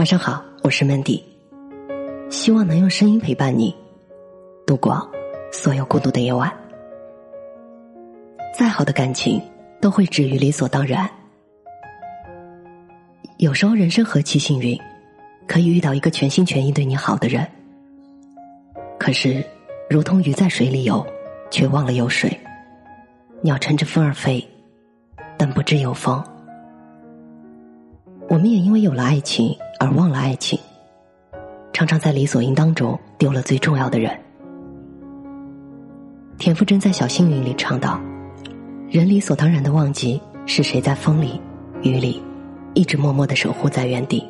晚上好，我是 Mandy，希望能用声音陪伴你度过所有孤独的夜晚。再好的感情都会止于理所当然。有时候人生何其幸运，可以遇到一个全心全意对你好的人。可是，如同鱼在水里游，却忘了有水；鸟乘着风儿飞，但不知有风。我们也因为有了爱情而忘了爱情，常常在理所应当中丢了最重要的人。田馥甄在《小幸运》里唱道：“人理所当然的忘记是谁在风里、雨里，一直默默的守护在原地。”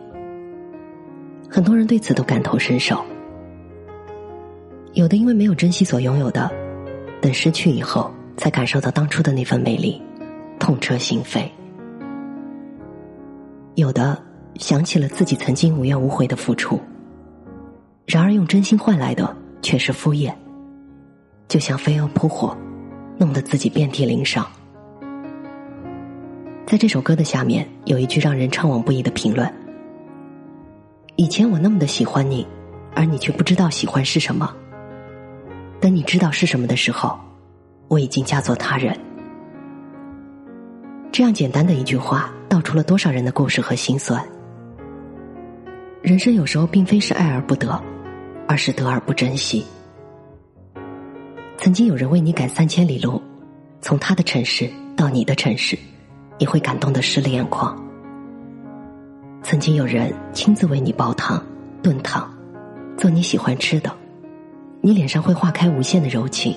很多人对此都感同身受。有的因为没有珍惜所拥有的，等失去以后才感受到当初的那份美丽，痛彻心扉。有的想起了自己曾经无怨无悔的付出，然而用真心换来的却是敷衍，就像飞蛾扑火，弄得自己遍体鳞伤。在这首歌的下面有一句让人怅惘不已的评论：“以前我那么的喜欢你，而你却不知道喜欢是什么。等你知道是什么的时候，我已经嫁作他人。”这样简单的一句话。道出了多少人的故事和心酸。人生有时候并非是爱而不得，而是得而不珍惜。曾经有人为你赶三千里路，从他的城市到你的城市，你会感动的湿了眼眶。曾经有人亲自为你煲汤、炖汤，做你喜欢吃的，你脸上会化开无限的柔情。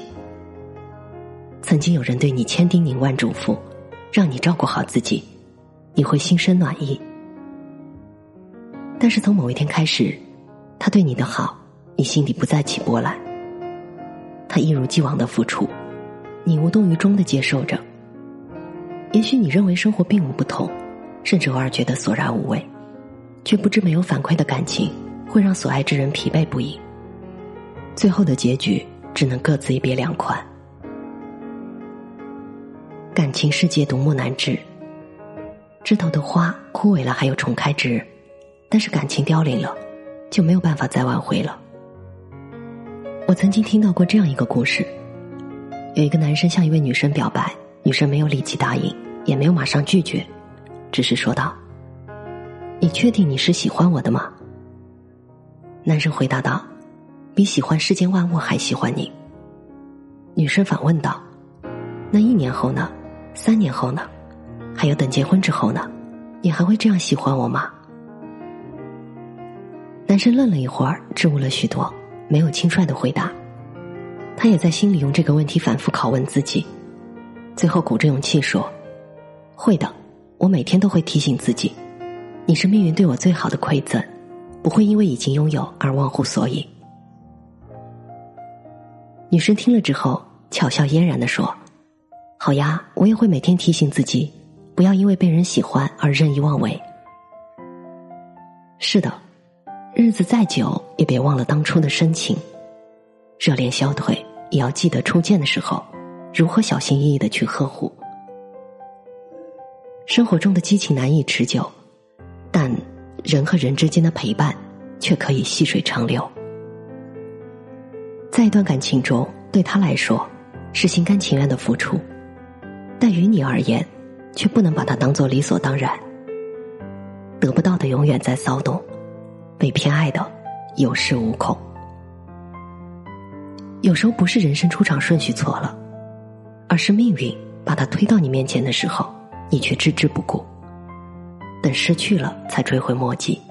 曾经有人对你千叮咛万嘱咐，让你照顾好自己。你会心生暖意，但是从某一天开始，他对你的好，你心底不再起波澜。他一如既往的付出，你无动于衷的接受着。也许你认为生活并无不同，甚至偶尔觉得索然无味，却不知没有反馈的感情会让所爱之人疲惫不已。最后的结局只能各自一别两宽。感情世界独木难支。枝头的花枯萎了，还有重开之日；但是感情凋零了，就没有办法再挽回了。我曾经听到过这样一个故事：有一个男生向一位女生表白，女生没有立即答应，也没有马上拒绝，只是说道：“你确定你是喜欢我的吗？”男生回答道：“比喜欢世间万物还喜欢你。”女生反问道：“那一年后呢？三年后呢？”还有等结婚之后呢，你还会这样喜欢我吗？男生愣了一会儿，支吾了许多，没有轻率的回答。他也在心里用这个问题反复拷问自己，最后鼓着勇气说：“会的，我每天都会提醒自己，你是命运对我最好的馈赠，不会因为已经拥有而忘乎所以。”女生听了之后，巧笑嫣然的说：“好呀，我也会每天提醒自己。”不要因为被人喜欢而任意妄为。是的，日子再久也别忘了当初的深情。热恋消退，也要记得初见的时候，如何小心翼翼的去呵护。生活中的激情难以持久，但人和人之间的陪伴却可以细水长流。在一段感情中，对他来说是心甘情愿的付出，但于你而言。却不能把它当做理所当然。得不到的永远在骚动，被偏爱的有恃无恐。有时候不是人生出场顺序错了，而是命运把他推到你面前的时候，你却置之不顾。等失去了，才追悔莫及。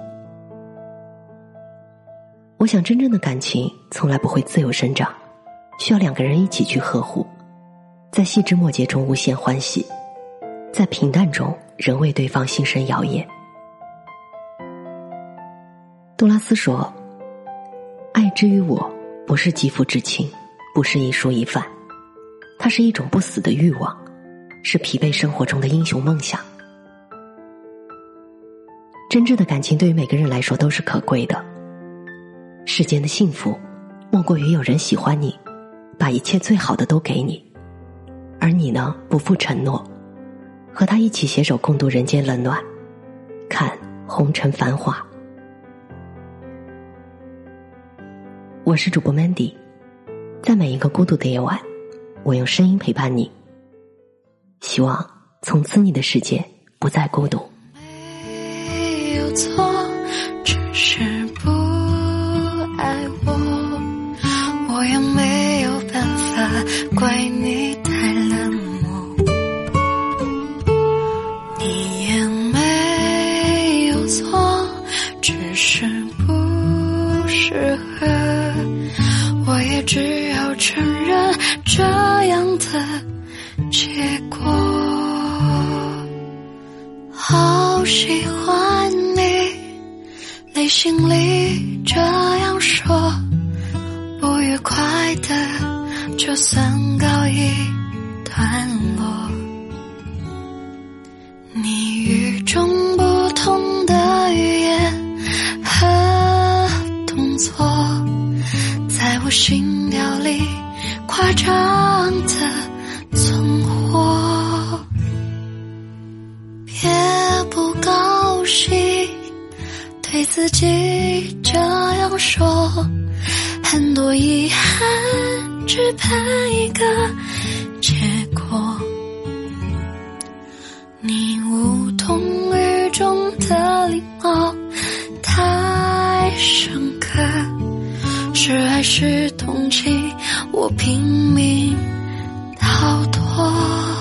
我想，真正的感情从来不会自由生长，需要两个人一起去呵护，在细枝末节中无限欢喜。在平淡中，仍为对方心生摇曳。杜拉斯说：“爱之于我，不是肌肤之亲，不是一蔬一饭，它是一种不死的欲望，是疲惫生活中的英雄梦想。真挚的感情对于每个人来说都是可贵的。世间的幸福，莫过于有人喜欢你，把一切最好的都给你，而你呢，不负承诺。”和他一起携手共度人间冷暖，看红尘繁华，我是主播 Mandy，在每一个孤独的夜晚，我用声音陪伴你。希望从此你的世界不再孤独。没有错，只是不爱我，我也没有办法怪你内心里这样说，不愉快的就算告一段落。你与众不同的语言和动作，在我心跳里夸张的存活。别不高兴，对自己这样说，很多遗憾只盼一个结果。你无动于衷的礼貌太深刻，是爱是同情，我拼命逃脱。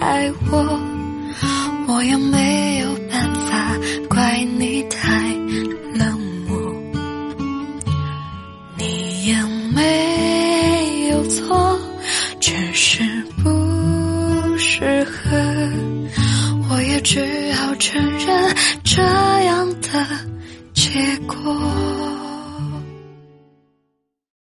爱我，我也没有办法怪你太冷漠。你也没有错，只是不适合，我也只好承认这样的结果。